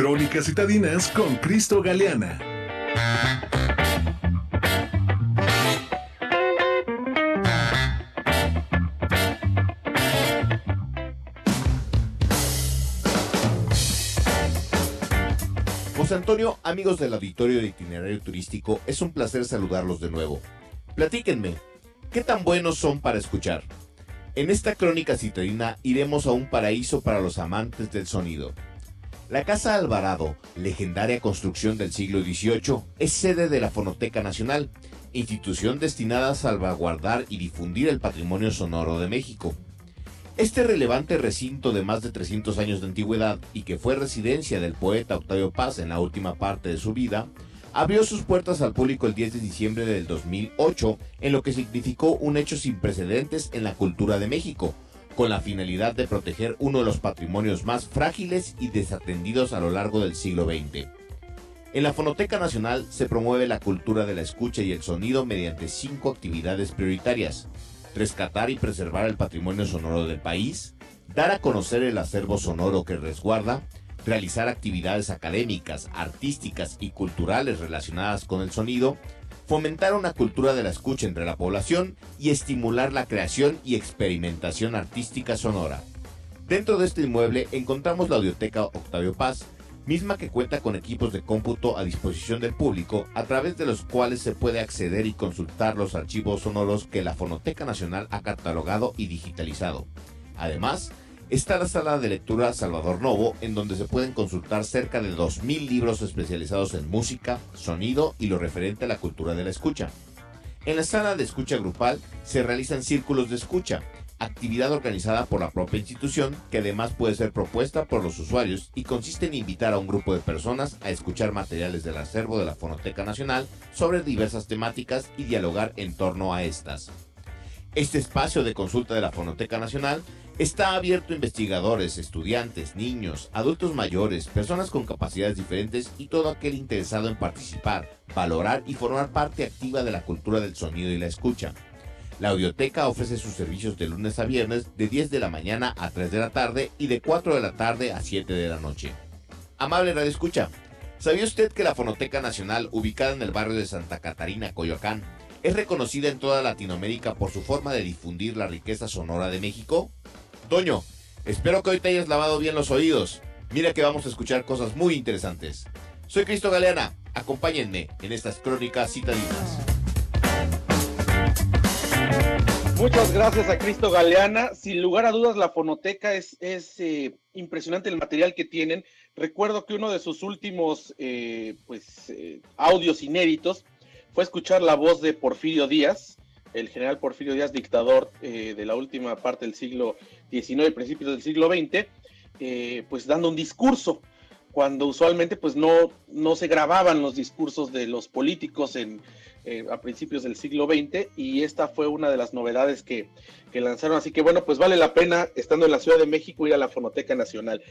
Crónicas Citadinas con Cristo Galeana. José Antonio, amigos del auditorio de itinerario turístico, es un placer saludarlos de nuevo. Platíquenme, ¿qué tan buenos son para escuchar? En esta crónica citadina iremos a un paraíso para los amantes del sonido. La Casa Alvarado, legendaria construcción del siglo XVIII, es sede de la Fonoteca Nacional, institución destinada a salvaguardar y difundir el patrimonio sonoro de México. Este relevante recinto de más de 300 años de antigüedad y que fue residencia del poeta Octavio Paz en la última parte de su vida, abrió sus puertas al público el 10 de diciembre del 2008, en lo que significó un hecho sin precedentes en la cultura de México, con la finalidad de proteger uno de los patrimonios más frágiles y desatendidos a lo largo del siglo XX. En la Fonoteca Nacional se promueve la cultura de la escucha y el sonido mediante cinco actividades prioritarias rescatar y preservar el patrimonio sonoro del país, dar a conocer el acervo sonoro que resguarda, realizar actividades académicas, artísticas y culturales relacionadas con el sonido, fomentar una cultura de la escucha entre la población y estimular la creación y experimentación artística sonora. Dentro de este inmueble encontramos la Audioteca Octavio Paz, misma que cuenta con equipos de cómputo a disposición del público, a través de los cuales se puede acceder y consultar los archivos sonoros que la Fonoteca Nacional ha catalogado y digitalizado. Además, está la sala de lectura Salvador Novo, en donde se pueden consultar cerca de 2.000 libros especializados en música, sonido y lo referente a la cultura de la escucha. En la sala de escucha grupal se realizan círculos de escucha, actividad organizada por la propia institución que además puede ser propuesta por los usuarios y consiste en invitar a un grupo de personas a escuchar materiales del acervo de la Fonoteca Nacional sobre diversas temáticas y dialogar en torno a estas. Este espacio de consulta de la Fonoteca Nacional está abierto a investigadores, estudiantes, niños, adultos mayores, personas con capacidades diferentes y todo aquel interesado en participar, valorar y formar parte activa de la cultura del sonido y la escucha. La audioteca ofrece sus servicios de lunes a viernes de 10 de la mañana a 3 de la tarde y de 4 de la tarde a 7 de la noche. Amable Radio Escucha, ¿sabía usted que la Fonoteca Nacional, ubicada en el barrio de Santa Catarina, Coyoacán, es reconocida en toda Latinoamérica por su forma de difundir la riqueza sonora de México? Toño, espero que hoy te hayas lavado bien los oídos. Mira que vamos a escuchar cosas muy interesantes. Soy Cristo Galeana, acompáñenme en estas crónicas citadinas. Muchas gracias a Cristo Galeana. Sin lugar a dudas, la fonoteca es, eh, impresionante el material que tienen. Recuerdo que uno de sus últimos eh, pues, eh, audios inéditos fue escuchar la voz de Porfirio Díaz, el general Porfirio Díaz, dictador de la última parte del siglo XIX, principios del siglo XX, pues dando un discurso cuando usualmente pues no, no se grababan los discursos de los políticos en, eh, a principios del siglo XX y esta fue una de las novedades que, que lanzaron. Así que bueno, pues vale la pena, estando en la Ciudad de México, ir a la Fonoteca Nacional.